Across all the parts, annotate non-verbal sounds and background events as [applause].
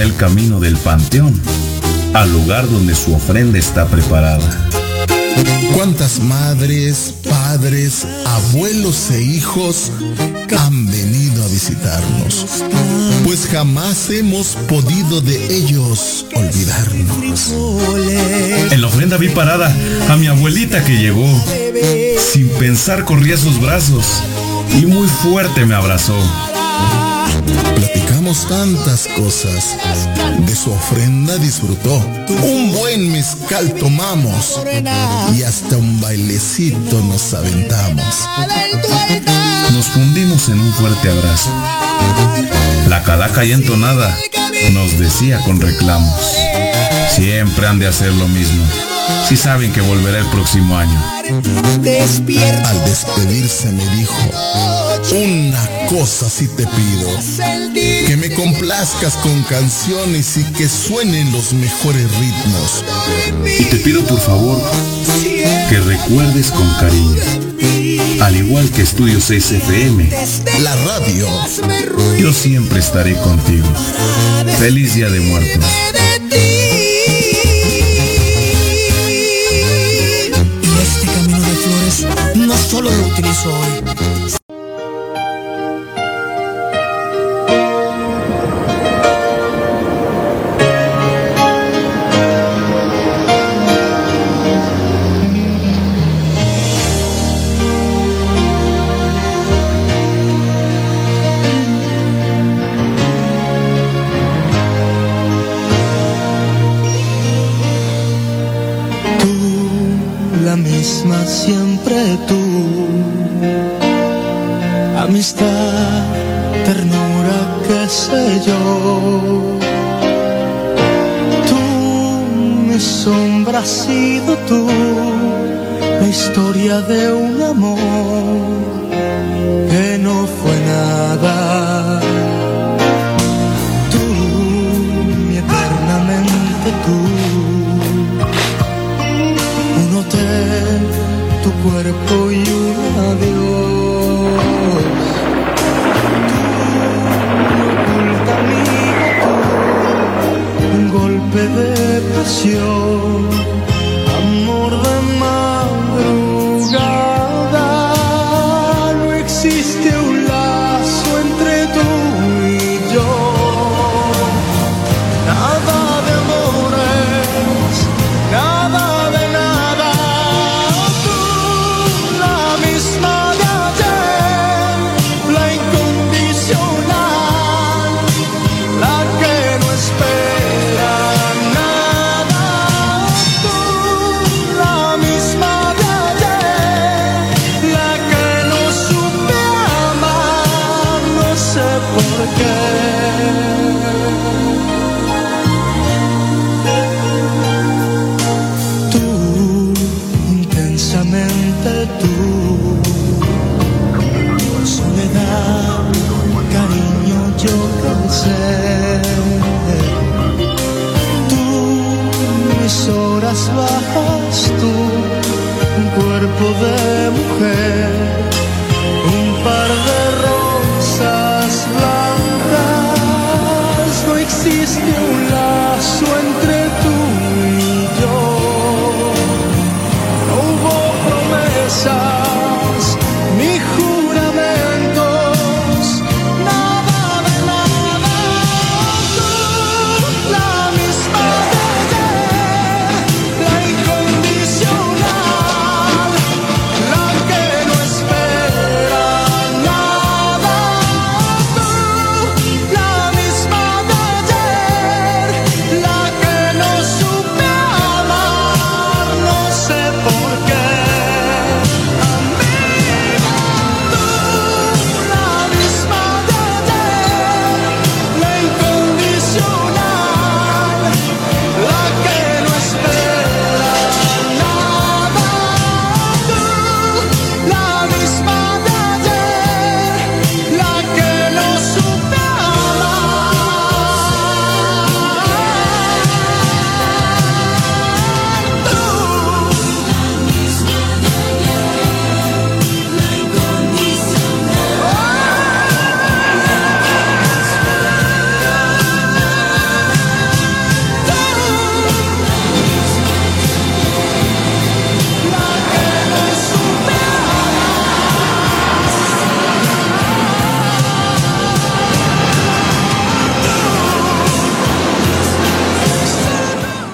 está el camino del panteón, al lugar donde su ofrenda está preparada. ¿Cuántas madres, padres, abuelos e hijos han venido a visitarnos? Pues jamás hemos podido de ellos olvidarnos. En la ofrenda vi parada a mi abuelita que llegó. Sin pensar corrí a sus brazos y muy fuerte me abrazó. Platicamos tantas cosas. De su ofrenda disfrutó. Un buen mezcal tomamos. Y hasta un bailecito nos aventamos. Nos fundimos en un fuerte abrazo. La calaca y entonada nos decía con reclamos. Siempre han de hacer lo mismo. Si saben que volverá el próximo año. Al despedirse me dijo, una cosa sí te pido, que me complazcas con canciones y que suenen los mejores ritmos. Y te pido por favor que recuerdes con cariño, al igual que Estudio 6 FM, La radio, yo siempre estaré contigo. Feliz Día de Muertos. Y este camino de flores no solo lo utilizo hoy. Tú, mi sombra sido tú. La historia de un amor que no fue nada.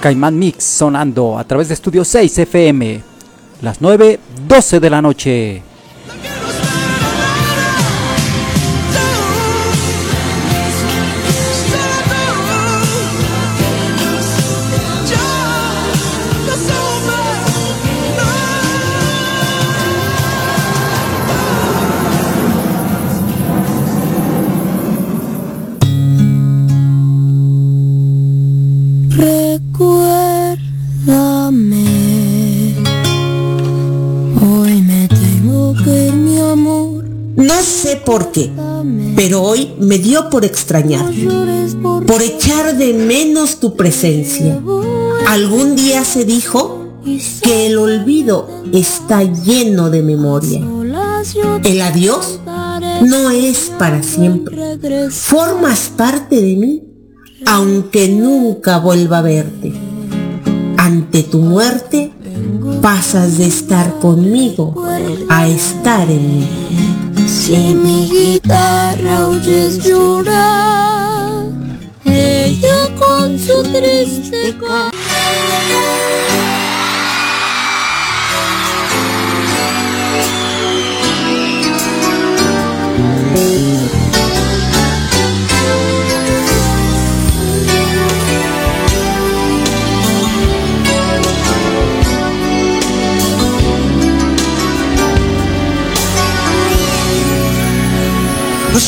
Caimán Mix sonando a través de Estudio 6 FM, las 9.12 de la noche. Por qué, pero hoy me dio por extrañar, por echar de menos tu presencia. Algún día se dijo que el olvido está lleno de memoria. El adiós no es para siempre. Formas parte de mí, aunque nunca vuelva a verte. Ante tu muerte, pasas de estar conmigo a estar en mí. Si mi guitarra oyes llorar, ella con su triste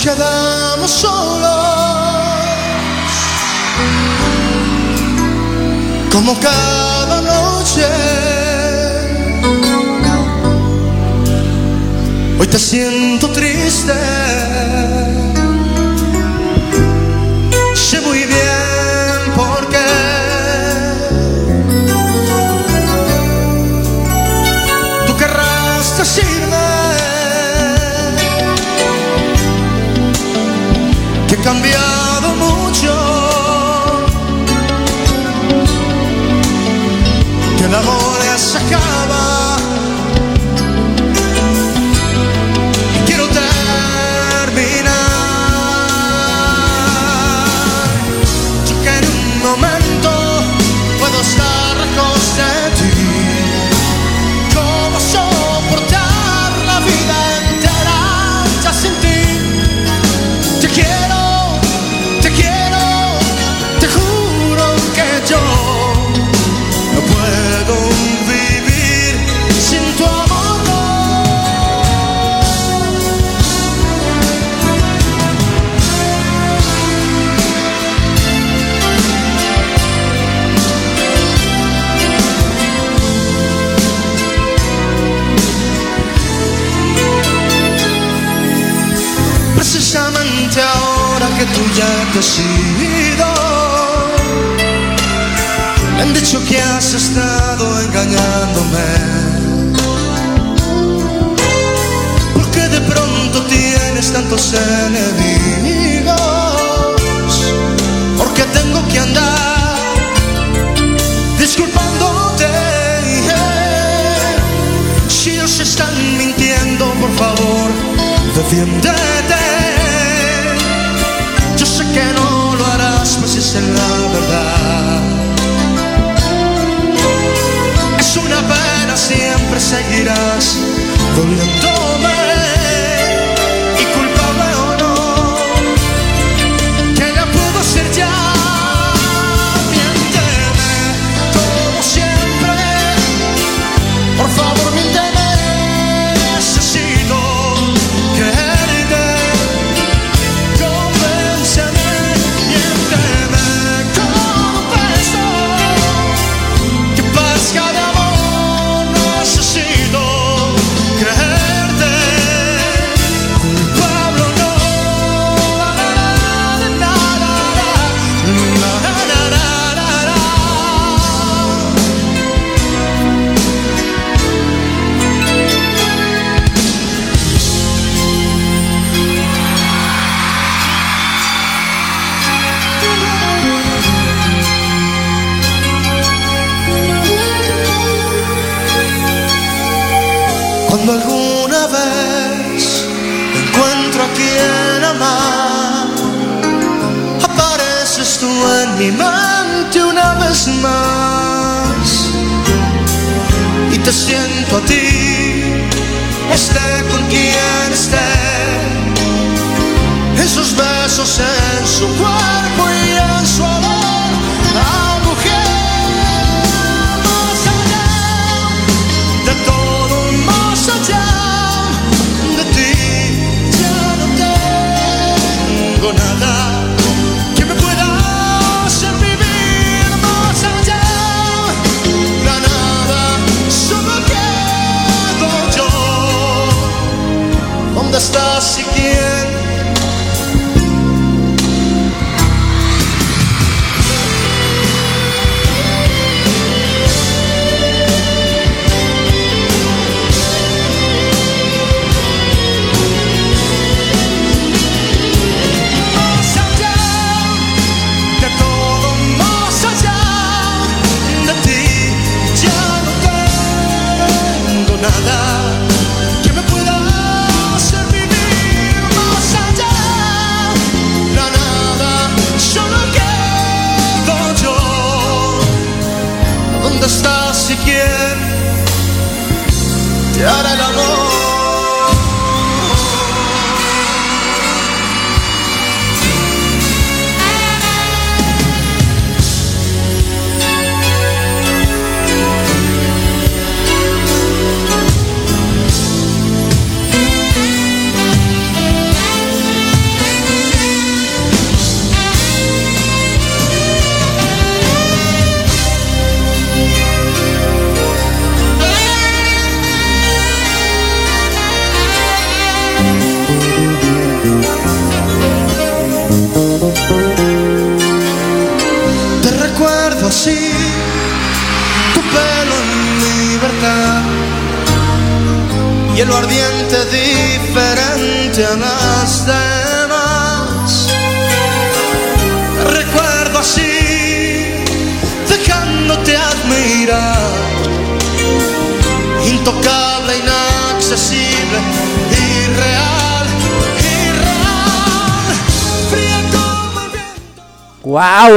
quedamos solos, como cada noche. Hoy te siento triste, cambiado mucho, que el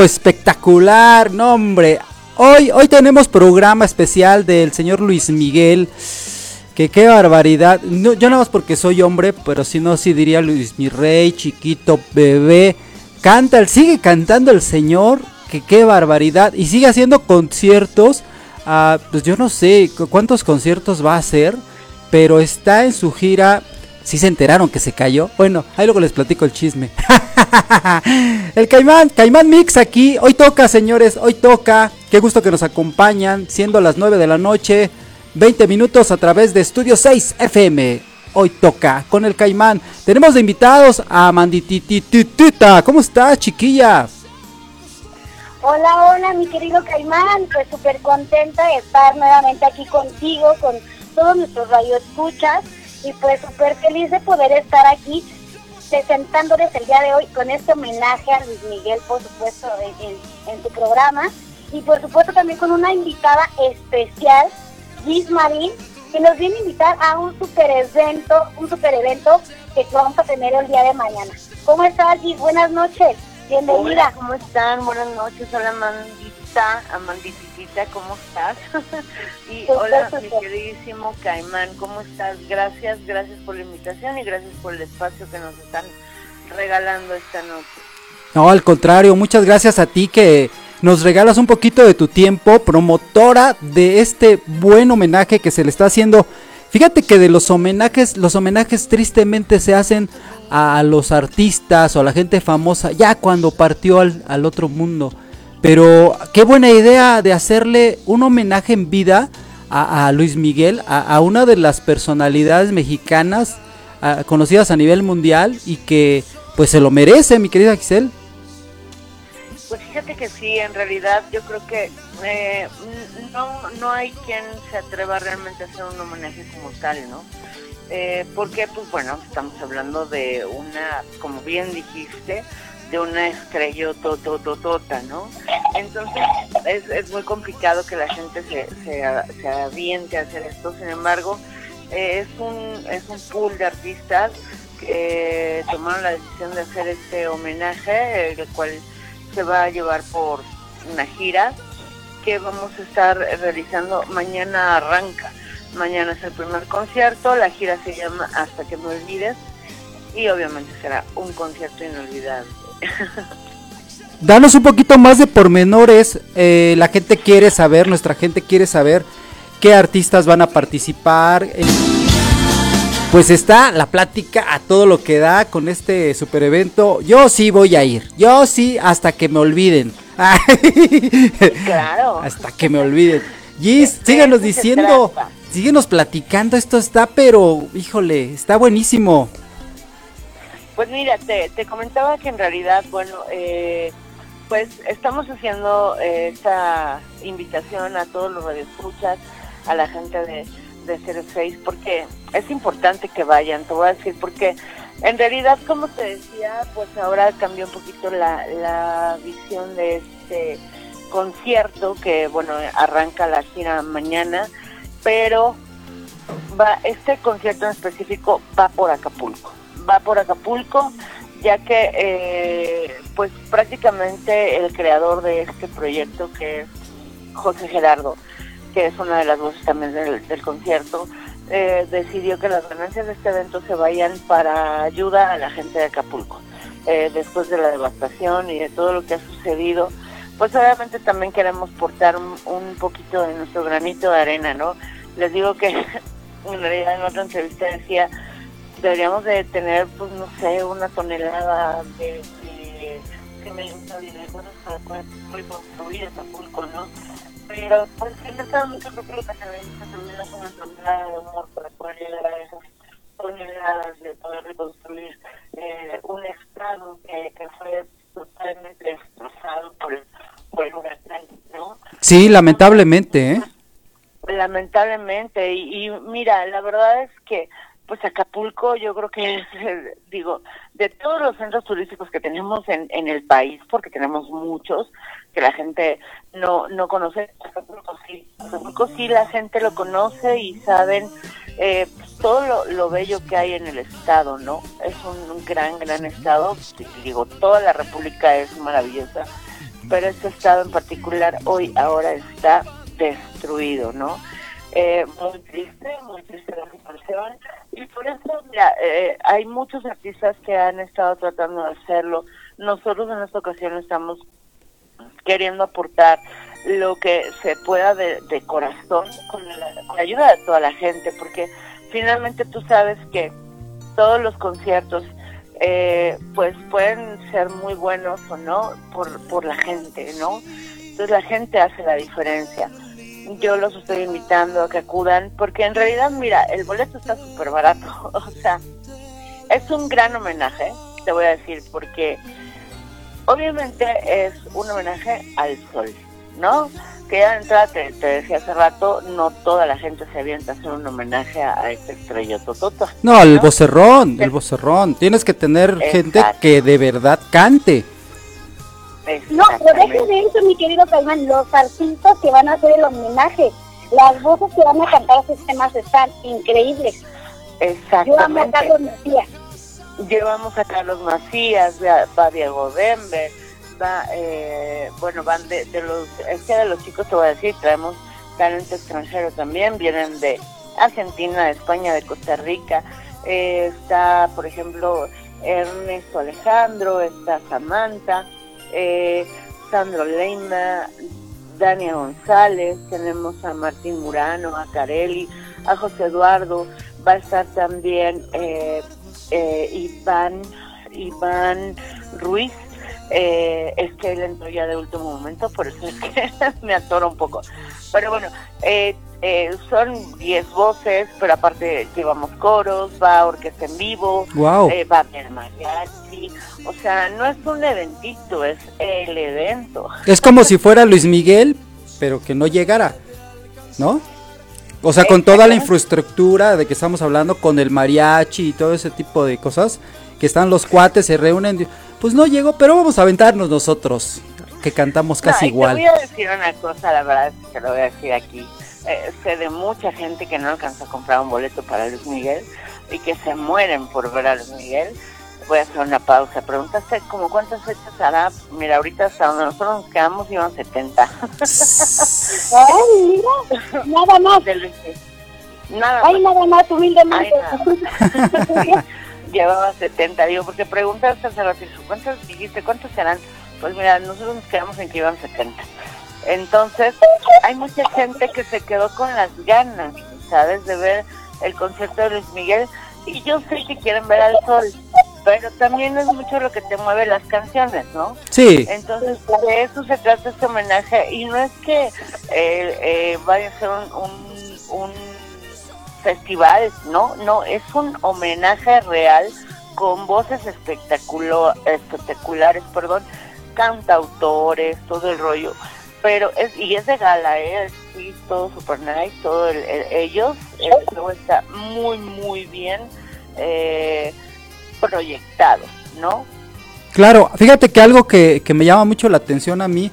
Espectacular, no hombre. Hoy, hoy tenemos programa especial del señor Luis Miguel. Que qué barbaridad. No, yo nada más porque soy hombre, pero si no, sí diría Luis mi rey, chiquito, bebé. Canta, sigue cantando el señor. Que qué barbaridad. Y sigue haciendo conciertos. ah, pues yo no sé cu- cuántos conciertos va a hacer. Pero está en su gira. Si se enteraron que se cayó. Bueno, ahí luego les platico el chisme. [laughs] [laughs] el Caimán, Caimán Mix aquí. Hoy toca, señores, hoy toca. Qué gusto que nos acompañan, siendo las 9 de la noche. 20 minutos a través de Estudio 6 FM. Hoy toca con el Caimán. Tenemos de invitados a Manditititita. ¿Cómo está, chiquilla? Hola, hola, mi querido Caimán. Pues súper contenta de estar nuevamente aquí contigo, con todos nuestros radioescuchas. Y pues súper feliz de poder estar aquí presentándoles el día de hoy con este homenaje a Luis Miguel, por supuesto, en, en, tu programa. Y por supuesto también con una invitada especial, Liz Marín, que nos viene a invitar a un super evento, un super evento que vamos a tener el día de mañana. ¿Cómo estás, Liz? Buenas noches. Bienvenida. Hola, ¿cómo están? Buenas noches, hola Amandita, Amandititita, ¿cómo estás? [laughs] y hola, mi queridísimo Caimán, ¿cómo estás? Gracias, gracias por la invitación y gracias por el espacio que nos están regalando esta noche. No, al contrario, muchas gracias a ti que nos regalas un poquito de tu tiempo, promotora de este buen homenaje que se le está haciendo. Fíjate que de los homenajes, los homenajes tristemente se hacen a los artistas o a la gente famosa ya cuando partió al, al otro mundo. Pero qué buena idea de hacerle un homenaje en vida a, Luis Miguel, a, una de las personalidades mexicanas conocidas a nivel mundial y que pues se lo merece, mi querida Giselle. Pues fíjate que sí, en realidad yo creo que eh, no, no hay quien se atreva realmente a hacer un homenaje como tal, ¿no? Eh, porque, pues bueno, estamos hablando de una, como bien dijiste, de una estrella totototota, ¿no? Entonces es, es muy complicado que la gente se, se, se aviente a hacer esto, sin embargo, eh, es, un, es un pool de artistas que tomaron la decisión de hacer este homenaje, el cual se va a llevar por una gira que vamos a estar realizando. Mañana arranca. Mañana es el primer concierto. La gira se llama Hasta que me olvides. Y obviamente será un concierto inolvidable. [laughs] Danos un poquito más de pormenores. eh, la gente quiere saber, nuestra gente quiere saber qué artistas van a participar. eh, pues está la plática a todo lo que da con este super evento. Yo sí voy a ir. Yo sí hasta que me olviden. [laughs] claro. Hasta que me olviden. Gis, De síganos eso se diciendo. trata. Síguenos platicando. Esto está, pero, híjole, está buenísimo. Pues mira, te, te comentaba que en realidad, bueno, eh, pues estamos haciendo eh, esta invitación a todos los radioescuchas, a la gente de, de 06, porque es importante que vayan, te voy a decir, porque en realidad, como te decía, pues ahora cambió un poquito la, la visión de este concierto, que bueno, arranca la gira mañana, pero va este concierto en específico va por Acapulco. Va por Acapulco ya que eh, pues prácticamente el creador de este proyecto que es José Gerardo que es una de las voces también del, concierto eh, decidió que las ganancias de este evento se vayan para ayuda a la gente de Acapulco. Eh, después de la devastación y de todo lo que ha sucedido pues obviamente también queremos portar un, un poquito de nuestro granito de arena no les digo que [laughs] en realidad en otra entrevista decía deberíamos de tener pues no sé una tonelada de, cemento y de cosas para poder reconstruir Acapulco no pero pues en esta yo creo que que se necesita también es una tonelada de humor para poder llegar esas toneladas de poder reconstruir eh, un estado que, que fue totalmente destrozado por por el huracán no Sí, lamentablemente, ¿eh? Lamentablemente y, mira la verdad es que pues Acapulco yo creo que es eh, digo de todos los centros turísticos que tenemos en, en el país porque tenemos muchos que la gente no no conoce Acapulco sí Acapulco sí la gente lo conoce y saben eh, todo lo, lo bello que hay en el estado no es un gran gran estado digo toda la república es maravillosa pero este estado en particular hoy ahora está destruido no eh, muy triste, muy triste la situación. Y por eso, mira, eh, hay muchos artistas que han estado tratando de hacerlo. Nosotros en esta ocasión estamos queriendo aportar lo que se pueda de, corazón con la, con la ayuda de toda la gente, porque finalmente tú sabes que todos los conciertos eh, pues pueden ser muy buenos o no por, por la gente, ¿no? Entonces la gente hace la diferencia yo los estoy invitando a que acudan, porque en realidad, mira, el boleto está súper barato, [laughs] o sea, es un gran homenaje, te voy a decir, porque obviamente es un homenaje al sol, ¿no? Que ya de entrada te, te decía hace rato, no toda la gente se avienta a hacer un homenaje a, este estrella Tototo. No, el vocerrón, el vocerrón. Tienes que tener gente que de verdad cante. No, pero dejen de eso, mi querido Caimán, los artistas que van a hacer el homenaje, las voces que van a cantar esos temas están increíbles. Yo amo a Exactamente. Carlos Macías. Llevamos a Carlos Macías, va, va Diego Denver, va, eh, bueno, van de, de los, es que de los chicos te voy a decir, traemos talento extranjero también, vienen de Argentina, de España, de Costa Rica, eh, está, por ejemplo, Ernesto Alejandro, está Samantha, eh, Sandro Leima, Dania González, tenemos a Martín Murano, a Carelli, a José Eduardo, va a estar también eh, eh, Iván, Iván Ruiz, eh, es que él entró ya de último momento, por eso es que [laughs] me atoro un poco. Pero bueno, eh, eh, son 10 voces, pero aparte llevamos coros, va orquesta en vivo, Guau. eh, va haber mariachi, o sea, no es un eventito, es el evento. Es como si fuera Luis Miguel, pero que no llegara, ¿no? O sea, con toda la infraestructura de que estamos hablando, con el mariachi y todo ese tipo de cosas, que están los cuates, se reúnen, pues no llegó, pero vamos a aventarnos nosotros, que cantamos casi No, igual. Te voy a decir una cosa, la verdad, es que te lo voy a decir aquí. Eh, sé de mucha gente que no alcanza a comprar un boleto para Luis Miguel y que se mueren por ver a Luis Miguel. voy a hacer una pausa. Preguntaste como cuántas fechas hará. Mira, ahorita hasta donde nosotros nos quedamos iban 70. Ay, mira, nada más. Del 20. Nada Ay, más. nada más, humildemente. [laughs] Llevaba 70, digo, porque preguntaste hace ratito, ¿cuántos dijiste? ¿Cuántos serán? Pues mira, nosotros nos quedamos en que iban 70. Entonces, hay mucha gente que se quedó con las ganas, ¿sabes? De ver el concierto de Luis Miguel. Y yo sé que quieren ver al sol, pero también es mucho lo que te mueve las canciones, ¿no? Sí. Entonces, de eso se trata este homenaje. Y no es que eh, eh, vaya a ser un, un, un festival, ¿no? No, es un homenaje real con voces espectaculo- espectaculares, perdón, cantautores, todo el rollo. Pero es, y es de gala, ¿eh? Sí, todo super nice, todo el, el- ellos, el está muy, muy bien eh, proyectado, ¿no? Claro, fíjate que algo que, que me llama mucho la atención a mí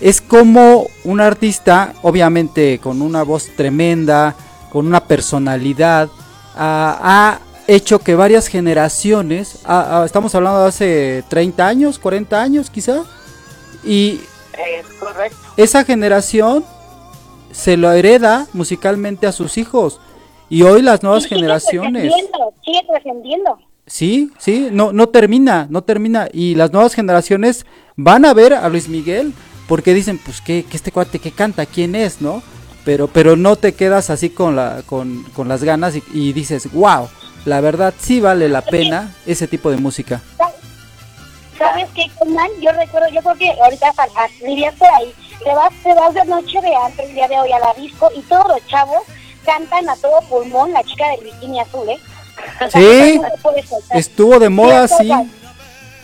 es como un artista, obviamente con una voz tremenda, con una personalidad, ha hecho que varias generaciones, estamos hablando de hace 30 años, 40 años quizá, y Es correcto. esa generación se lo hereda musicalmente a sus hijos. Y hoy las nuevas generaciones... Sigue trascendiendo. Sí, sí, no, no termina, no termina. Y las nuevas generaciones van a ver a Luis Miguel porque dicen, pues, que este cuate que canta? ¿Quién es, no? Pero, pero no te quedas así con, la, con, con las ganas y, y dices, wow, la verdad sí vale la pena ese tipo de música. ¿Sabes qué, Conan? Yo recuerdo, yo creo que ahorita vivías por ahí, te vas, te vas de noche de antro el día de hoy a la disco y todos los chavos cantan a todo pulmón la chica del bikini azul, ¿eh? Sí, estuvo de moda, sí.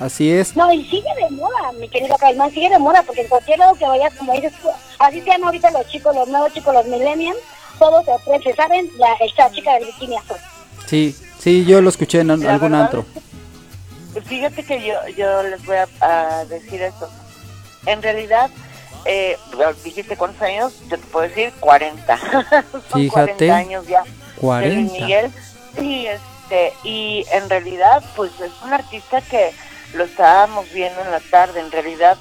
Así es. No, y sigue de moda, mi querido Caimán, sigue de moda, porque en cualquier lado que vayas, como dices tú, así se llaman ahorita los chicos, los nuevos chicos, los millennials, todos se ofrecen, ¿saben? La, esta chica del bikini azul. Sí, sí, yo lo escuché en algún verdad antro. Fíjate que yo, yo les voy a, a decir esto. En realidad, eh, dijiste cuántos años, yo te puedo decir 40. [laughs] Son Fíjate. 40 años ya. de Luis 40. Miguel. Sí, este, y en realidad, pues es un artista que lo estábamos viendo en la tarde. En realidad,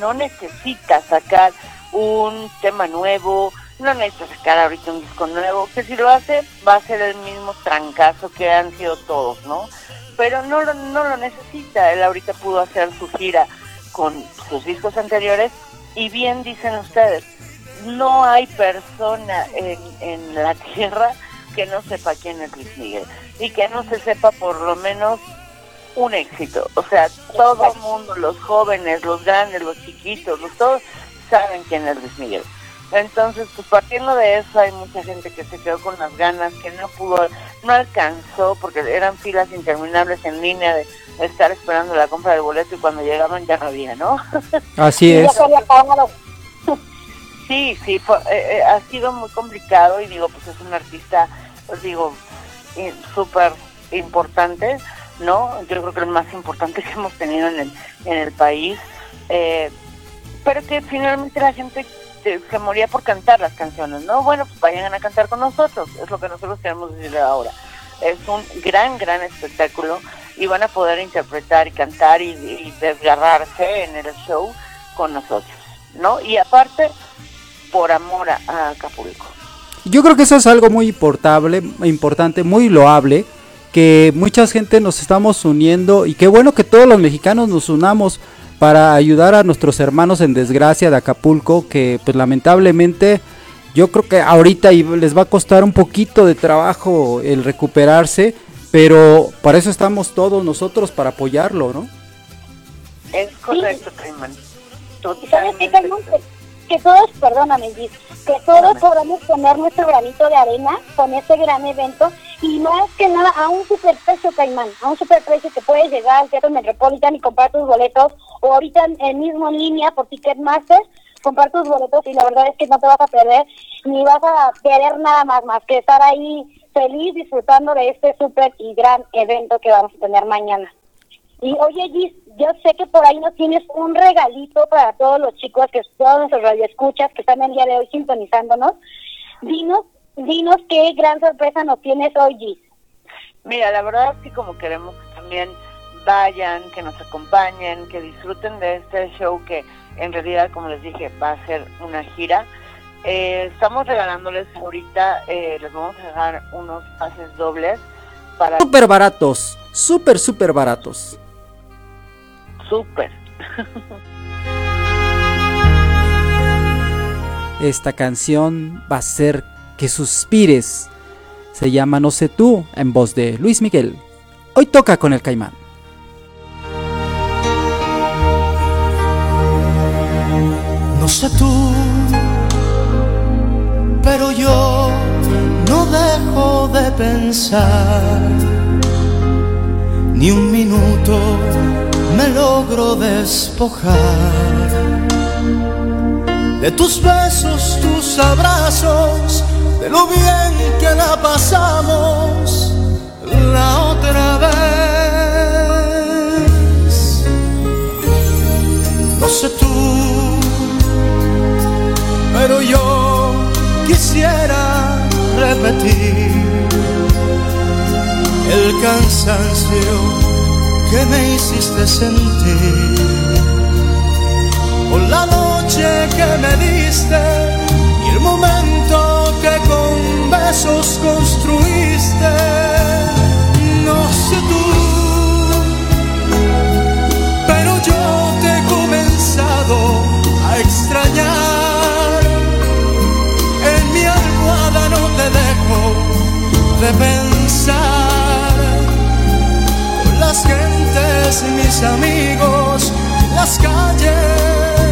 no necesita sacar un tema nuevo, no necesita sacar ahorita un disco nuevo, que si lo hace, va a ser el mismo trancazo que han sido todos, ¿no? Pero no lo, no lo necesita. Él ahorita pudo hacer su gira con sus discos anteriores y bien dicen ustedes, no hay persona en, en la [laughs] tierra que no sepa quién es Luis Miguel y que no se sepa por lo menos un éxito. O sea, todo el mundo, los jóvenes, los grandes, los chiquitos, los todos saben quién es Luis Miguel. Entonces, pues partiendo de eso, hay mucha gente que se quedó con las ganas, que no pudo, no alcanzó, porque eran filas interminables en línea de estar esperando la compra del boleto y cuando llegaban ya no había, ¿no? [laughs] Así es. [laughs] Sí, sí, fue- eh, eh, ha sido muy complicado y digo, pues es un artista, pues digo, eh, súper importante, ¿no? Yo creo que el más importante [laughs] que hemos tenido en el, en el país, eh, pero que finalmente la gente se, moría por cantar las canciones, ¿no? Bueno, pues vayan a cantar con nosotros, es lo que nosotros queremos decir ahora. Es un gran, gran espectáculo y van a poder interpretar y cantar y, desgarrarse en el show con nosotros, ¿no? Y aparte, por amor a, a Acapulco. Yo creo que eso es algo muy importante, muy loable, que mucha gente nos estamos uniendo y qué bueno que todos los mexicanos nos unamos para ayudar a nuestros hermanos en desgracia de Acapulco, que pues lamentablemente yo creo que ahorita y les va a costar un poquito de trabajo el recuperarse, pero para eso estamos todos nosotros para apoyarlo, ¿no? Es correcto, Caimán. ¿Y sabes qué, Caimán? Que, que todos, perdóname, que todos podamos poner nuestro granito de arena con este gran evento y más que nada a un superprecio, Caimán, a un superprecio que puedes llegar al Teatro Metropolitan y comprar tus boletos o ahorita en, mismo en línea por Ticketmaster, comprar tus boletos y la verdad es que no te vas a perder ni vas a querer nada más más que estar ahí feliz disfrutando de este súper y gran evento que vamos a tener mañana. Y oye, Gis, yo sé que por ahí nos tienes un regalito para todos los chicos, que todos nuestros radioescuchas que están el día de hoy sintonizándonos. Dinos, dinos qué gran sorpresa nos tienes hoy, Gis. Mira, la verdad es que como queremos que también vayan, que nos acompañen, que disfruten de este show que en realidad, como les dije, va a ser una gira. Eh, estamos regalándoles ahorita, eh, les vamos a dejar unos pases dobles para... Súper baratos, súper, súper baratos. Súper. Esta canción va a ser que suspires. Se llama No sé tú, en voz de Luis Miguel. Hoy toca con el caimán. No sé tú, pero yo no dejo de pensar. Ni un minuto me logro despojar de tus besos, tus abrazos, de lo bien que la pasamos la otra vez. No sé tú, pero yo quisiera repetir el cansancio que me hiciste sentir por la noche que me diste besos construiste. No sé tú, pero yo te he comenzado a extrañar. En mi almohada no te dejo de pensar. Con las gentes y mis amigos, las calles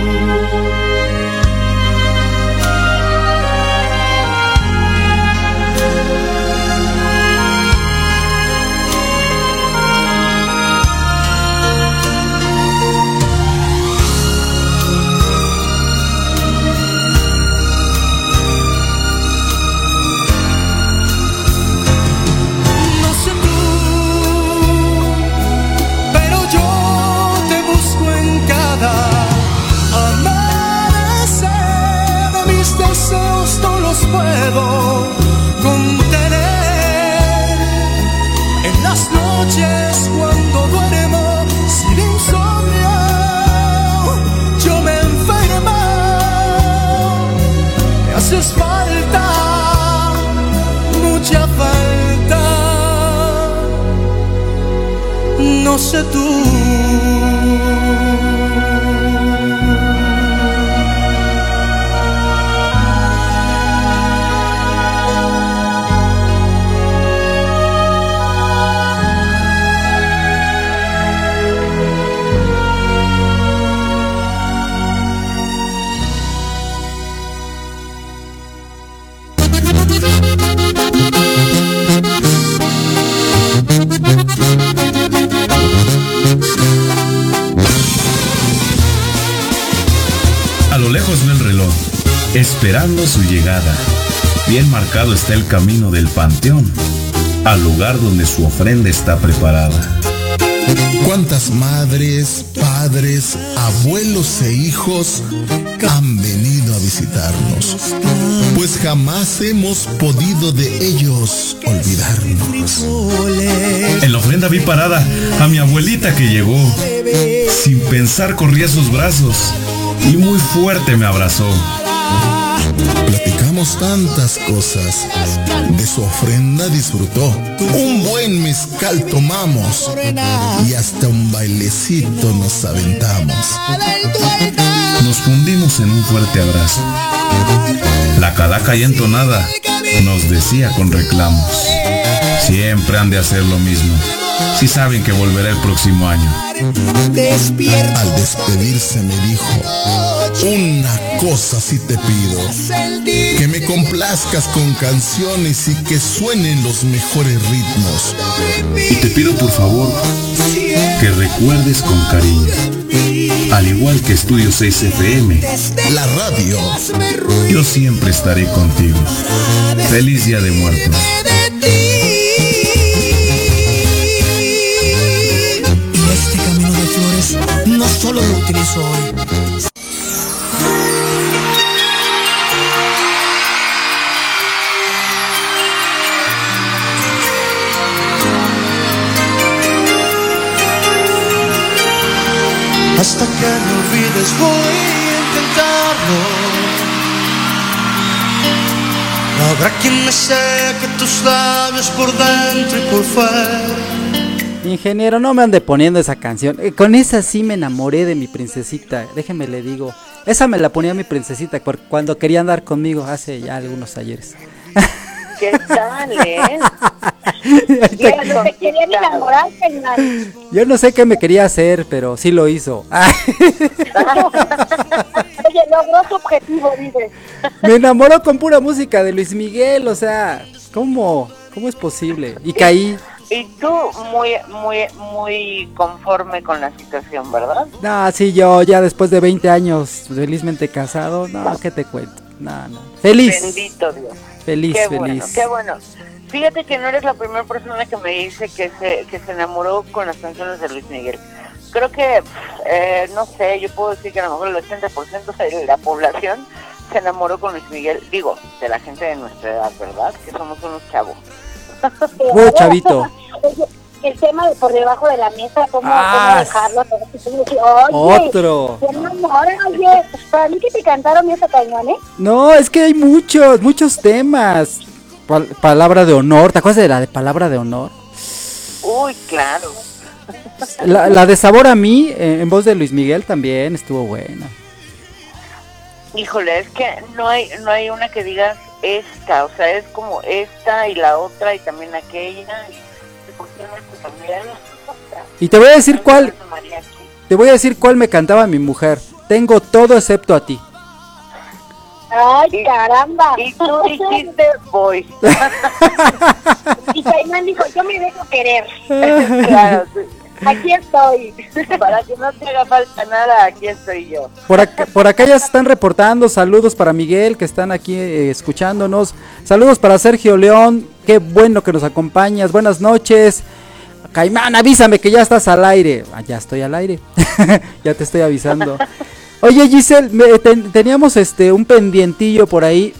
Llegada. Bien marcado está el camino del panteón, al lugar donde su ofrenda está preparada. ¿Cuántas madres, padres, abuelos e hijos han venido a visitarnos? Pues jamás hemos podido de ellos olvidarnos. En la ofrenda vi parada a mi abuelita que llegó. Sin pensar corrí a sus brazos y muy fuerte me abrazó. Platicamos tantas cosas. De su ofrenda disfrutó. Un buen mezcal tomamos. Y hasta un bailecito nos aventamos. Nos fundimos en un fuerte abrazo. La calaca ya entonada nos decía con reclamos. Siempre han de hacer lo mismo. Si saben que volverá el próximo año. Despierta. Al despedirse me dijo, una cosa sí te pido, que me complazcas con canciones y que suenen los mejores ritmos. Y te pido por favor que recuerdes con cariño, al igual que Estudio 6 FM, La radio. yo siempre estaré contigo. Feliz Día de Muertos. Lo utilizo. Hasta que me olvides voy a intentarlo. No habrá quien me seque tus labios por dentro y por fuera. Ingeniero, no me ande poniendo esa canción. Eh, con esa sí me enamoré de mi princesita. Déjeme le digo. Esa me la ponía mi princesita cuando quería andar conmigo hace ya algunos ayeres. ¿Qué tal, eh? [laughs] Pero no te. Yo no sé qué me quería hacer, pero sí lo hizo. [laughs] Oye, logró su objetivo, dices. me enamoró con pura música de Luis Miguel, o sea, ¿cómo? ¿Cómo es posible? Y caí. Y tú muy, muy, muy conforme con la situación, ¿verdad? No, sí, yo ya después de 20 años felizmente casado, no, ¿qué te cuento? No, no. Feliz. Bendito Dios. Feliz, qué feliz. bueno, qué bueno. Fíjate que no eres la primera persona que me dice que se, que se enamoró con las canciones de Luis Miguel. Creo que, eh, no sé, yo puedo decir que a lo mejor el 80% de la población se enamoró con Luis Miguel. Digo, de la gente de nuestra edad, ¿verdad? Que somos unos chavos. Muy chavito. [laughs] El tema de por debajo de la mesa, ¿cómo, Ah, cómo dejarlo? Oye, Otro. oye, para mí que te cantaron esa cañón, ¿eh? No, es que hay muchos, muchos temas. Pal- palabra de honor, ¿te acuerdas de la de palabra de honor? Uy, claro. La, la de sabor a mí, eh, en voz de Luis Miguel también estuvo buena. Híjole, es que no hay, no hay una que digas esta, o sea, es como esta y la otra y también aquella. Y, y te voy a decir cuál, te voy a decir cuál me cantaba mi mujer. Tengo todo excepto a ti. Ay, caramba. Y tú dijiste voy. [laughs] Y Caimán dijo, yo me dejo querer. [laughs] claro. Aquí estoy. para que no te haga falta nada, aquí estoy yo. Por acá, por acá ya se están reportando. Saludos para Miguel, que están aquí eh, escuchándonos. Saludos para Sergio León. Qué bueno que nos acompañas. Buenas noches. Caimán, avísame que ya estás al aire. Ah, ya estoy al aire. [laughs] ya te estoy avisando. Oye, Giselle, me- ten- teníamos este un pendientillo por ahí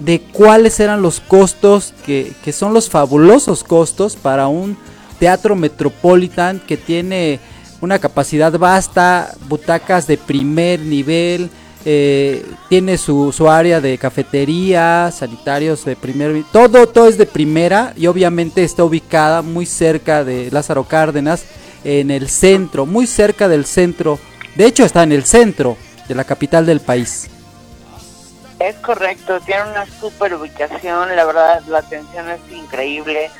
de cuáles eran los costos que, que son los fabulosos costos para un teatro metropolitan que tiene una capacidad vasta, butacas de primer nivel, eh, tiene su, su área de cafetería, sanitarios de primer todo, todo es de primera y obviamente está ubicada muy cerca de Lázaro Cárdenas, en el centro, muy cerca del centro, de hecho está en el centro de la capital del país. Es correcto, tiene una super ubicación, la verdad la atención es increíble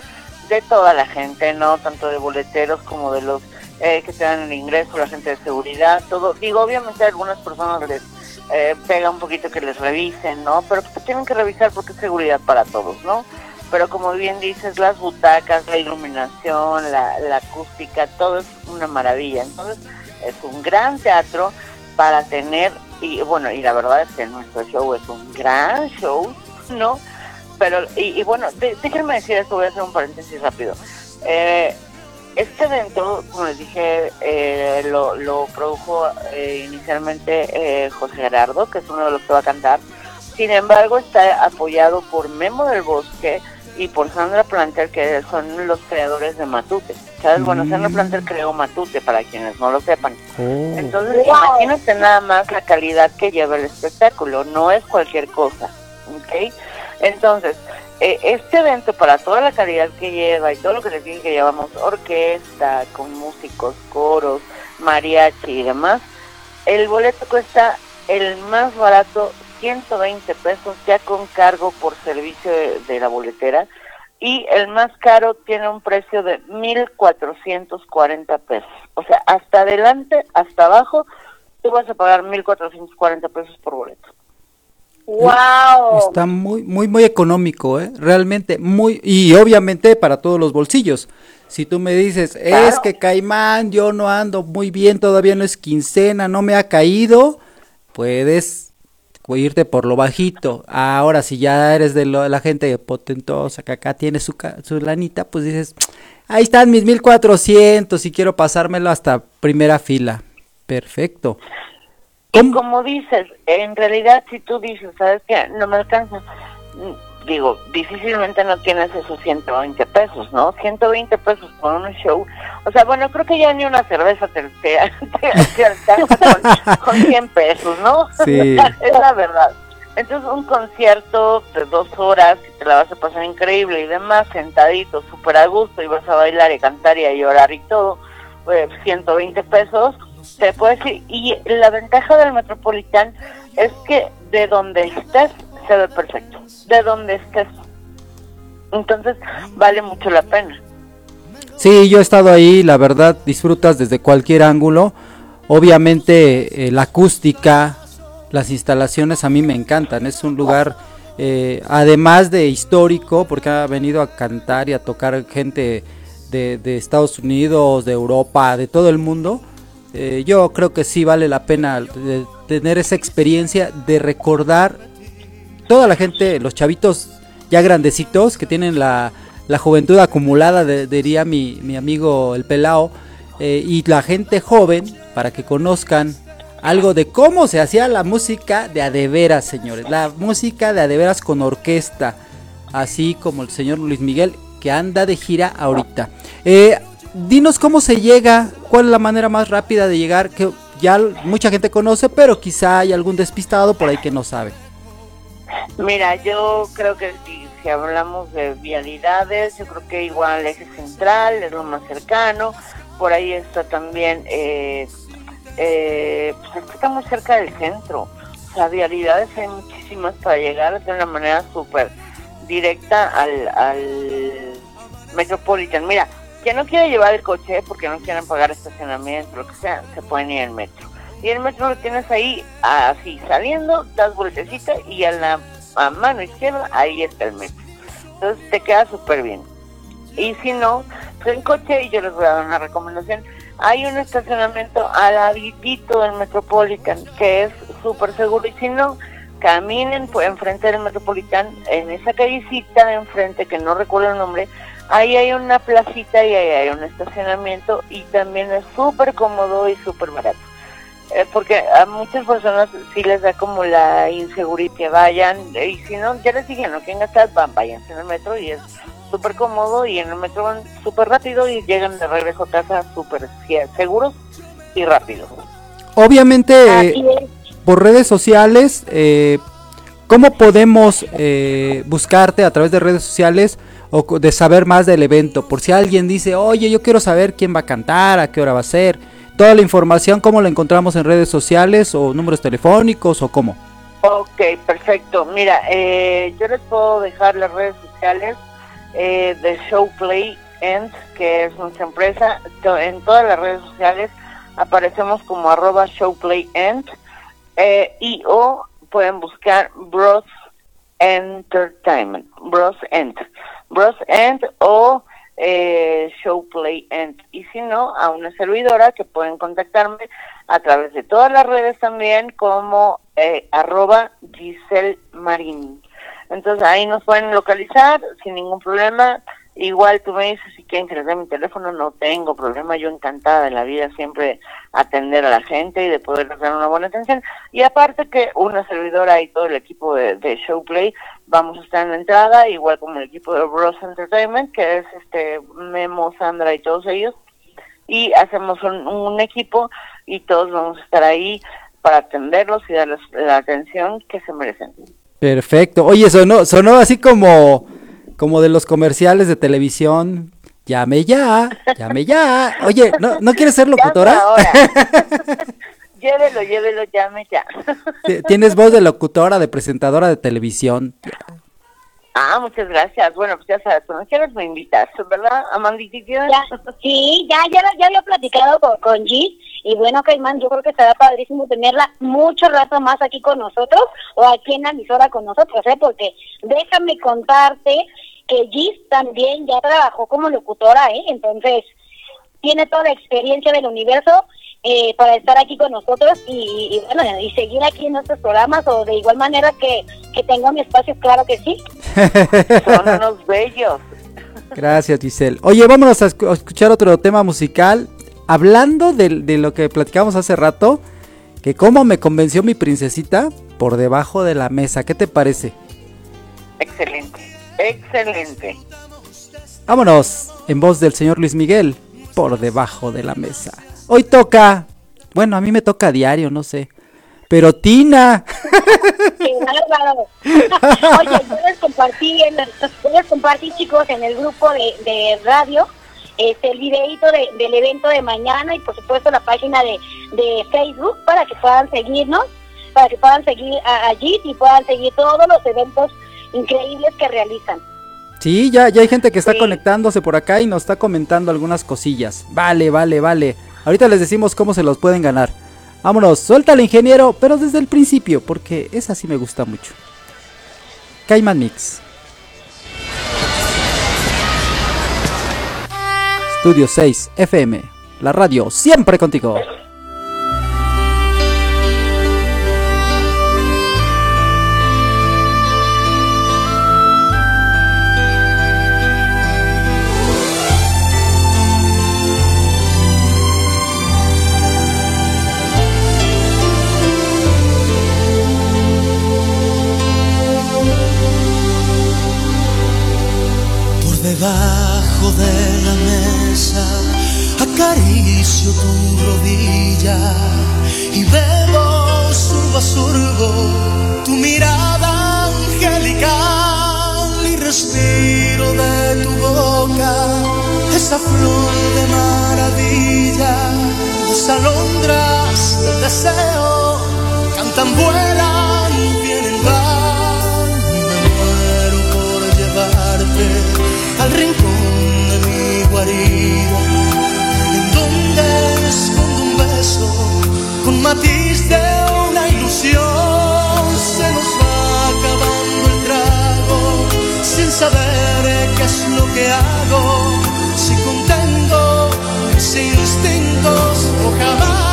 de toda la gente, ¿no? Tanto de boleteros como de los eh, que te dan el ingreso, la gente de seguridad, todo. Digo, obviamente algunas personas les eh, pega un poquito que les revisen, ¿no? Pero pues, tienen que revisar porque es seguridad para todos, ¿no? Pero como bien dices, las butacas, la iluminación, la, la acústica, todo es una maravilla. Entonces, es un gran teatro para tener, y bueno, y la verdad es que nuestro show es un gran show, ¿no? Pero, y, y bueno, de- déjenme decir esto, voy a hacer un paréntesis rápido. Eh, este evento, como les dije, eh, lo, lo produjo eh, inicialmente eh, José Gerardo, que es uno de los que va a cantar. Sin embargo, está apoyado por Memo del Bosque y por Sandra Planter, que son los creadores de Matute. ¿Sabes? Bueno, Sandra Planter creó Matute, para quienes no lo sepan. Entonces, imagínate nada más la calidad que lleva el espectáculo, no es cualquier cosa, ¿ok? Entonces, este evento, para toda la calidad que lleva y todo lo que les dije que llevamos, orquesta, con músicos, coros, mariachi y demás, el boleto cuesta el más barato, 120 pesos, ya con cargo por servicio de, de la boletera. y el más caro tiene un precio de 1.440 pesos. O sea, hasta adelante, hasta abajo, tú vas a pagar 1.440 pesos por boleto. ¡Wow! Está muy, muy, muy económico, ¿eh? Realmente muy, y obviamente para todos los bolsillos. Si tú me dices, es que Caimán, yo no ando muy bien, todavía no es quincena, no me ha caído, puedes irte por lo bajito. Ahora, si ya eres de lo- la gente potentosa que acá tiene su, su lanita, pues dices, ahí están mis 1400 y quiero pasármelo hasta primera fila. Perfecto. Y como dices, en realidad si tú dices, ¿sabes qué? No me alcanza. Digo, difícilmente no tienes esos 120 pesos, ¿no? 120 pesos por un show. O sea, bueno, creo que ya ni una cerveza te, te, [laughs] te- alcanza con, con 100 pesos, ¿no? Sí. [laughs] es la verdad. Entonces, un concierto de dos horas, te la vas a pasar increíble y demás, sentadito, súper a gusto, y vas a bailar y cantar y a llorar y todo, pues 120 pesos, te puedes ir. Y la ventaja del Metropolitan es que de donde estés se ve perfecto, de donde estés. Entonces, vale mucho la pena. Sí, yo he estado ahí, la verdad, disfrutas desde cualquier ángulo. Obviamente eh, la acústica, las instalaciones a mí me encantan. Es un lugar, eh, además de histórico, porque ha venido a cantar y a tocar gente de Estados Unidos, de Europa, de todo el mundo. Eh, yo creo que sí vale la pena tener esa experiencia de recordar toda la gente, los chavitos ya grandecitos que tienen la, la juventud acumulada, de- diría mi, mi amigo el Pelao, eh, y la gente joven para que conozcan algo de cómo se hacía la música de adeveras, señores. La música de adeveras con orquesta, así como el señor Luis Miguel que anda de gira ahorita. Eh, dinos cómo se llega, cuál es la manera más rápida de llegar, que ya mucha gente conoce, pero quizá hay algún despistado por ahí que no sabe. Mira, yo creo que si, hablamos de vialidades, yo creo que igual el eje central es lo más cercano. Por ahí está también, eh, eh, pues es que está muy cerca del centro. O sea, vialidades hay muchísimas para llegar de una manera súper directa al, al Metropolitan. Mira, que no quiere llevar el coche porque no quieren pagar estacionamiento, lo que sea, se pueden ir en metro. Y el metro lo tienes ahí, así, saliendo, das vueltecita y a la a mano izquierda, ahí está el metro. Entonces te queda súper bien. Y si no, pues en coche, y yo les voy a dar una recomendación, hay un estacionamiento al ladito del Metropolitan que es súper seguro. Y si no, caminen pues, enfrente del Metropolitan, en esa callecita de enfrente, que no recuerdo el nombre, ahí hay una placita y ahí hay un estacionamiento y también es súper cómodo y súper barato. Eh, porque a muchas personas sí les da como la inseguridad que vayan, eh, y si no, ya les dije, no quieren gastar, van, váyanse en el metro y es súper cómodo y en el metro van súper rápido y llegan de regreso a casa súper seguros y rápidos. Obviamente, por redes sociales, eh, ¿cómo podemos eh, buscarte a través de redes sociales o de saber más del evento? Por si alguien dice, oye, yo quiero saber quién va a cantar, a qué hora va a ser. Toda la información, ¿cómo la encontramos en redes sociales o números telefónicos o cómo? Ok, perfecto. Mira, eh, yo les puedo dejar las redes sociales eh, de Showplay End, que es nuestra empresa. En todas las redes sociales aparecemos como arroba Showplay End eh, y o pueden buscar Bros Entertainment, Bros End, Bros End o eh, Showplay End. Y si no, a una servidora que pueden contactarme a través de todas las redes también como eh, arroba Giselle Marín. Entonces ahí nos pueden localizar sin ningún problema. Igual tú me dices si quieren que les dé mi teléfono, no tengo problema. Yo encantada de la vida siempre atender a la gente y de poderles dar una buena atención. Y aparte que una servidora y todo el equipo de, de Showplay vamos a estar en la entrada, igual como el equipo de Bros Entertainment, que es este Memo, Sandra y todos ellos. Y hacemos un, un equipo y todos vamos a estar ahí para atenderlos y darles la atención que se merecen. Perfecto. Oye, sonó, sonó así como, como de los comerciales de televisión. Llame ya, llame ya. Oye, ¿no, ¿no quieres ser locutora? [laughs] Llévelo, llévelo, llame ya. Tienes voz de locutora, de presentadora de televisión. Ah, muchas gracias. Bueno, pues ya sabes, cuando quieras me invitas, ¿verdad, Amanditita? Ya, sí, ya, ya, ya había platicado con, con Gis y bueno, Caimán, yo creo que será padrísimo tenerla mucho rato más aquí con nosotros o aquí en la emisora con nosotros, ¿eh? Porque déjame contarte que Gis también ya trabajó como locutora, ¿eh? Entonces, tiene toda la experiencia del universo eh, para estar aquí con nosotros y, y, bueno, y seguir aquí en nuestros programas o de igual manera que, que tengo mi espacio, claro que sí. Son [laughs] unos bellos. Gracias, Giselle. Oye, vámonos a escuchar otro tema musical. Hablando de, de lo que platicamos hace rato, que cómo me convenció mi princesita por debajo de la mesa. ¿Qué te parece? Excelente, excelente. Vámonos, en voz del señor Luis Miguel, por debajo de la mesa. Hoy toca, bueno, a mí me toca a diario, no sé. Pero Tina, Qué bárbaro. Oye, yo les compartí, en el- yo les compartí chicos en el grupo de, de radio este, el videito de- del evento de mañana y por supuesto la página de, de Facebook para que puedan seguirnos, para que puedan seguir a, allí y puedan seguir todos los eventos increíbles que realizan. sí, ya, ya hay gente que está conectándose por acá y nos está comentando algunas cosillas. Vale, vale, vale. Ahorita les decimos cómo se los pueden ganar. Vámonos, suelta al ingeniero, pero desde el principio, porque esa sí me gusta mucho. Cayman Mix. Estudio 6 FM, la radio siempre contigo. Y respiro de tu boca esa flor de maravilla, las alondras del deseo cantan, vuelan, vienen, van y me muero por llevarte al rincón de mi guarida, en donde escondo un beso con matiz de saber qué es lo que hago, si contengo mis instintos o jamás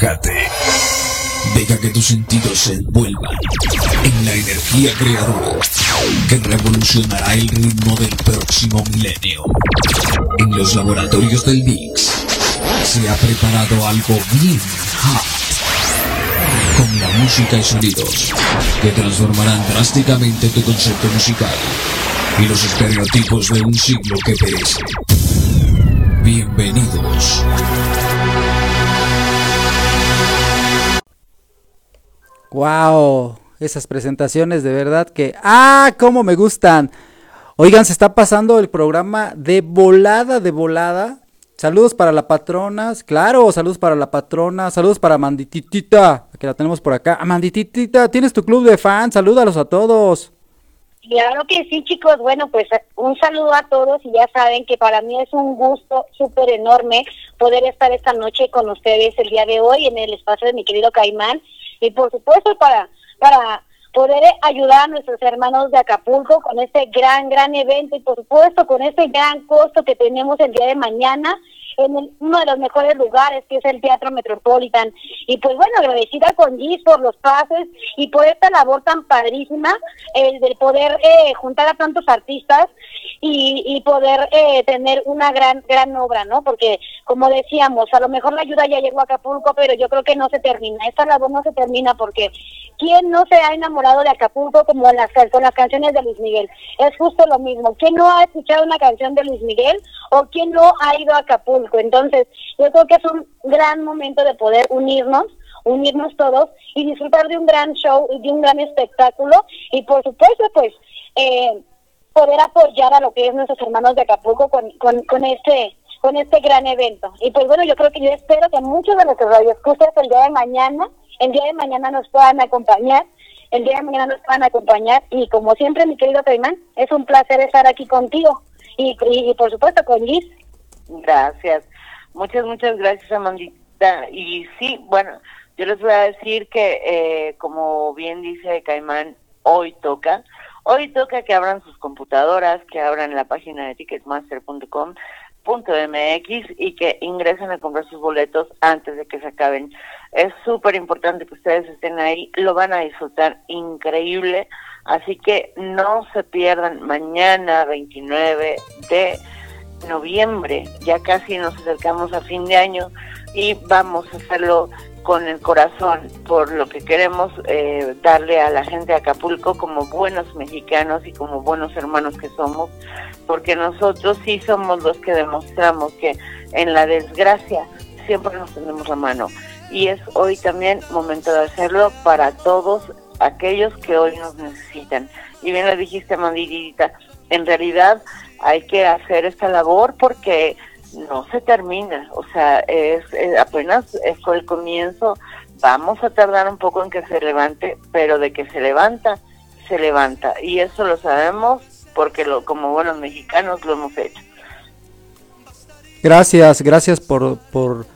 Deja que tus sentidos se envuelvan en la energía creadora que revolucionará el ritmo del próximo milenio. En los laboratorios del Mix se ha preparado algo bien hot con la música y sonidos que transformarán drásticamente tu concepto musical y los estereotipos de un siglo que perece. Bienvenidos. Wow, esas presentaciones de verdad que ah, cómo me gustan. Oigan, se está pasando el programa de volada de volada. Saludos para la patrona, claro, saludos para la patrona, saludos para Mandititita, que la tenemos por acá. Mandititita, tienes tu club de fans, salúdalos a todos. Claro que sí, chicos. Bueno, pues un saludo a todos y ya saben que para mí es un gusto súper enorme poder estar esta noche con ustedes el día de hoy en el espacio de mi querido Caimán y por supuesto para para poder ayudar a nuestros hermanos de Acapulco con este gran, gran evento y por supuesto con este gran costo que tenemos el día de mañana en uno de los mejores lugares que es el Teatro Metropolitan. Y pues bueno, agradecida con Gis por los pases y por esta labor tan padrísima, el de poder eh, juntar a tantos artistas y, y poder eh, tener una gran, gran obra, ¿no? Porque como decíamos, a lo mejor la ayuda ya llegó a Acapulco, pero yo creo que no se termina. Esta labor no se termina porque ¿quién no se ha enamorado de Acapulco como las, con las canciones de Luis Miguel? Es justo lo mismo. ¿Quién no ha escuchado una canción de Luis Miguel o quién no ha ido a Acapulco? Entonces, yo creo que es un gran momento de poder unirnos unirnos todos y disfrutar de un gran show y de un gran espectáculo y por supuesto pues eh, poder apoyar a lo que es nuestros hermanos de Acapulco con, con, con este con este gran evento. Y pues bueno, yo creo que yo espero que muchos de nuestros radioescuchas el día de mañana, el día de mañana nos puedan acompañar, el día de mañana nos puedan acompañar y como siempre, mi querido Caimán, es un placer estar aquí contigo y, por supuesto con Liz. Gracias. Muchas, muchas gracias, Amandita. Y sí, bueno, yo les voy a decir que, eh, como bien dice Caimán, hoy toca. Hoy toca que abran sus computadoras, que abran la página de ticketmaster.com.mx y que ingresen a comprar sus boletos antes de que se acaben. Es súper importante que ustedes estén ahí, lo van a disfrutar increíble, así que no se pierdan mañana 29 de noviembre, ya casi nos acercamos a fin de año y vamos a hacerlo con el corazón por lo que queremos eh, darle a la gente de Acapulco como buenos mexicanos y como buenos hermanos que somos, porque nosotros sí somos los que demostramos que en la desgracia siempre nos tenemos la mano. Y es hoy también momento de hacerlo para todos aquellos que hoy nos necesitan. Y bien lo dijiste, Mandidita, en realidad hay que hacer esta labor porque no se termina, o sea, es, apenas con el comienzo, vamos a tardar un poco en que se levante, pero de que se levanta, se levanta, y eso lo sabemos porque lo, como buenos mexicanos lo hemos hecho. Gracias, gracias por, por,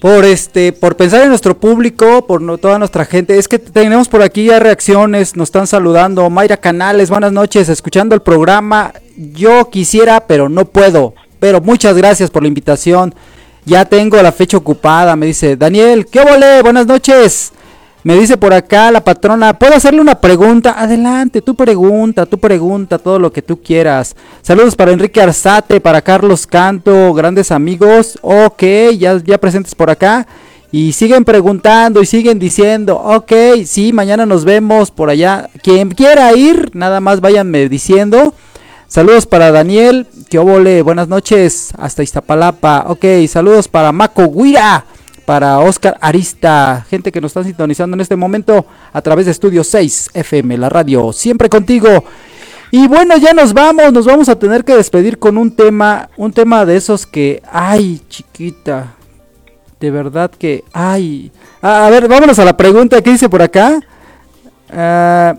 por este, por pensar en nuestro público, por no, toda nuestra gente. Es que tenemos por aquí ya reacciones, nos están saludando. Mayra Canales, buenas noches, escuchando el programa. Yo quisiera, pero no puedo. Pero muchas gracias por la invitación. Ya tengo la fecha ocupada, me dice Daniel. ¿Qué vole? Buenas noches. Me dice por acá la patrona, ¿puedo hacerle una pregunta? Adelante, tú pregunta, tú pregunta todo lo que tú quieras. Saludos para Enrique Arzate, para Carlos Canto, grandes amigos. Ok, ya, ya presentes por acá. Y siguen preguntando y siguen diciendo, ok, sí, mañana nos vemos por allá. Quien quiera ir, nada más váyanme diciendo. Saludos para Daniel, que obole, buenas noches, hasta Iztapalapa. Ok, saludos para Maco Guira, para Oscar Arista, gente que nos está sintonizando en este momento a través de Estudio 6 FM, la radio, siempre contigo. Y bueno, ya nos vamos, nos vamos a tener que despedir con un tema, un tema de esos que, ay, chiquita, de verdad que, ay. A, ver, vámonos a la pregunta que dice por acá. Ah,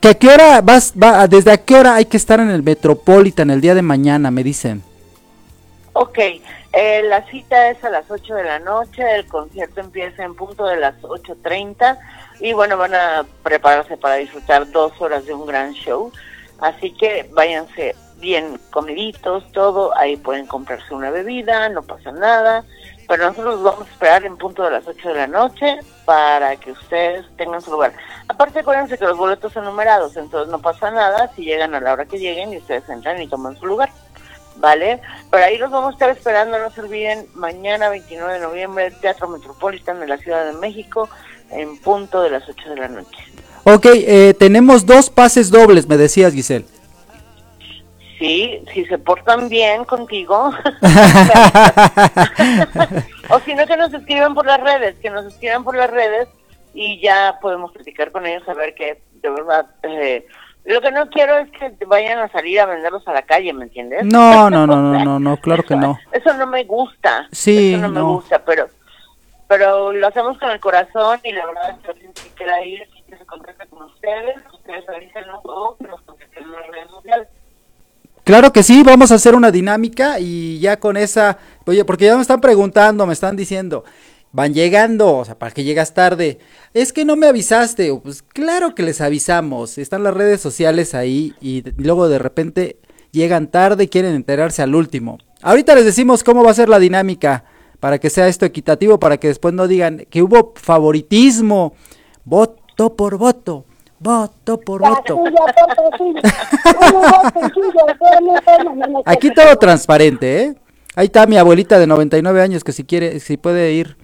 ¿Que a qué hora vas, va, desde a qué hora hay que estar en el Metropolitan el día de mañana, me dicen? Ok, eh, la cita es a las 8 de la noche, el concierto empieza en punto de las 8.30 y bueno, van a prepararse para disfrutar dos horas de un gran show, así que váyanse bien comiditos, todo, ahí pueden comprarse una bebida, no pasa nada, pero nosotros vamos a esperar en punto de las 8 de la noche para que ustedes tengan su lugar. Aparte, acuérdense que los boletos son numerados, entonces no pasa nada si llegan a la hora que lleguen y ustedes entran y toman su lugar. ¿Vale? Pero ahí los vamos a estar esperando, no se olviden, mañana 29 de noviembre, Teatro Metropolitan de la Ciudad de México, en punto de las 8 de la noche. Ok, eh, tenemos dos pases dobles, me decías, Giselle. Sí, si se portan bien contigo. [laughs] o si no, que nos escriban por las redes, que nos escriban por las redes y ya podemos platicar con ellos a ver que de verdad eh, lo que no quiero es que te vayan a salir a venderlos a la calle, ¿me entiendes? No, no, no, no, no, no, claro que no. Eso no me gusta. Sí, Eso no, me gusta, pero pero lo hacemos con el corazón y la verdad es que alguien que quiera ir, que se contacte con ustedes, ustedes avísenos o que nos contacten en las redes sociales. Claro que sí, vamos a hacer una dinámica y ya con esa, oye, porque ya me están preguntando, me están diciendo, van llegando, o sea, ¿para qué llegas tarde? Es que no me avisaste, pues claro que les avisamos, están las redes sociales ahí y luego de repente llegan tarde y quieren enterarse al último. Ahorita les decimos cómo va a ser la dinámica para que sea esto equitativo, para que después no digan que hubo favoritismo, voto por voto, voto por voto. Aquí todo transparente, ¿eh? Ahí está mi abuelita de 99 años que si quiere, si puede ir.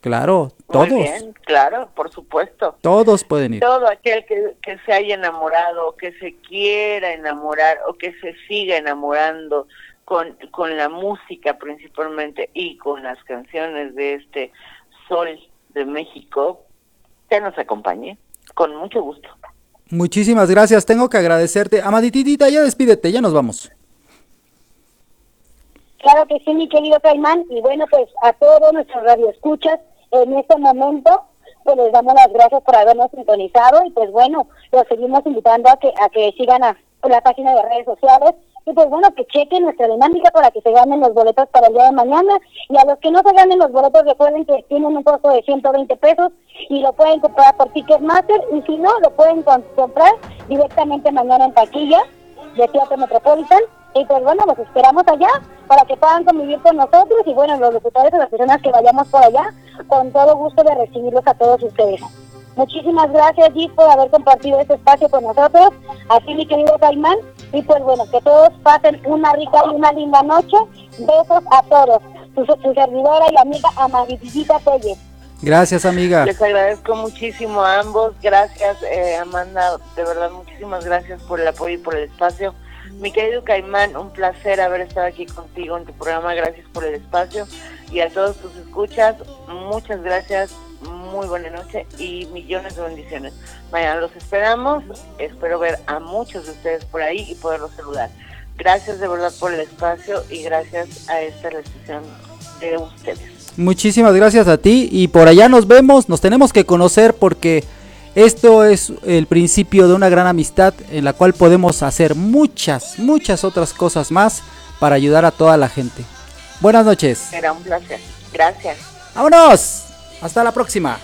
Claro, Muy todos, bien, claro, por supuesto. todos pueden ir. Todo aquel que, que se haya enamorado, que se quiera enamorar o que se siga enamorando con, con la música principalmente y con las canciones de este Sol de México, que nos acompañe con mucho gusto. Muchísimas gracias, tengo que agradecerte. Amadititita, ya despídete, ya nos vamos. Claro que sí, mi querido Caimán. Y bueno, pues a todos nuestros radioescuchas en este momento, pues les damos las gracias por habernos sintonizado y pues bueno, los seguimos invitando a que a que sigan a la página de redes sociales y pues bueno, que chequen nuestra dinámica para que se ganen los boletos para el día de mañana y a los que no se ganen los boletos recuerden que tienen un costo de 120 pesos y lo pueden comprar por Ticketmaster y si no, lo pueden comprar directamente mañana en taquilla de Teatro Metropolitan. Y pues bueno, los esperamos allá para que puedan convivir con nosotros y bueno, los locutores y las personas que vayamos por allá, con todo gusto de recibirlos a todos ustedes. Muchísimas gracias, Gis, por haber compartido este espacio con nosotros. Así, mi querido Caimán. Y pues bueno, que todos pasen una rica y una linda noche. Besos a todos. Su, su servidora y amiga Amaditita Telles. Gracias, amiga. Les agradezco muchísimo a ambos. Gracias, eh, Amanda. De verdad, muchísimas gracias por el apoyo y por el espacio. Mi querido Caimán, un placer haber estado aquí contigo en tu programa. Gracias por el espacio. Y a todos tus escuchas, muchas gracias. Muy buena noche y millones de bendiciones. Mañana los esperamos. Espero ver a muchos de ustedes por ahí y poderlos saludar. Gracias de verdad por el espacio y gracias a esta recepción de ustedes. Muchísimas gracias a ti y por allá nos vemos, nos tenemos que conocer porque esto es el principio de una gran amistad en la cual podemos hacer muchas, muchas otras cosas más para ayudar a toda la gente. Buenas noches. Será un placer. Gracias. ¡Vámonos! Hasta la próxima.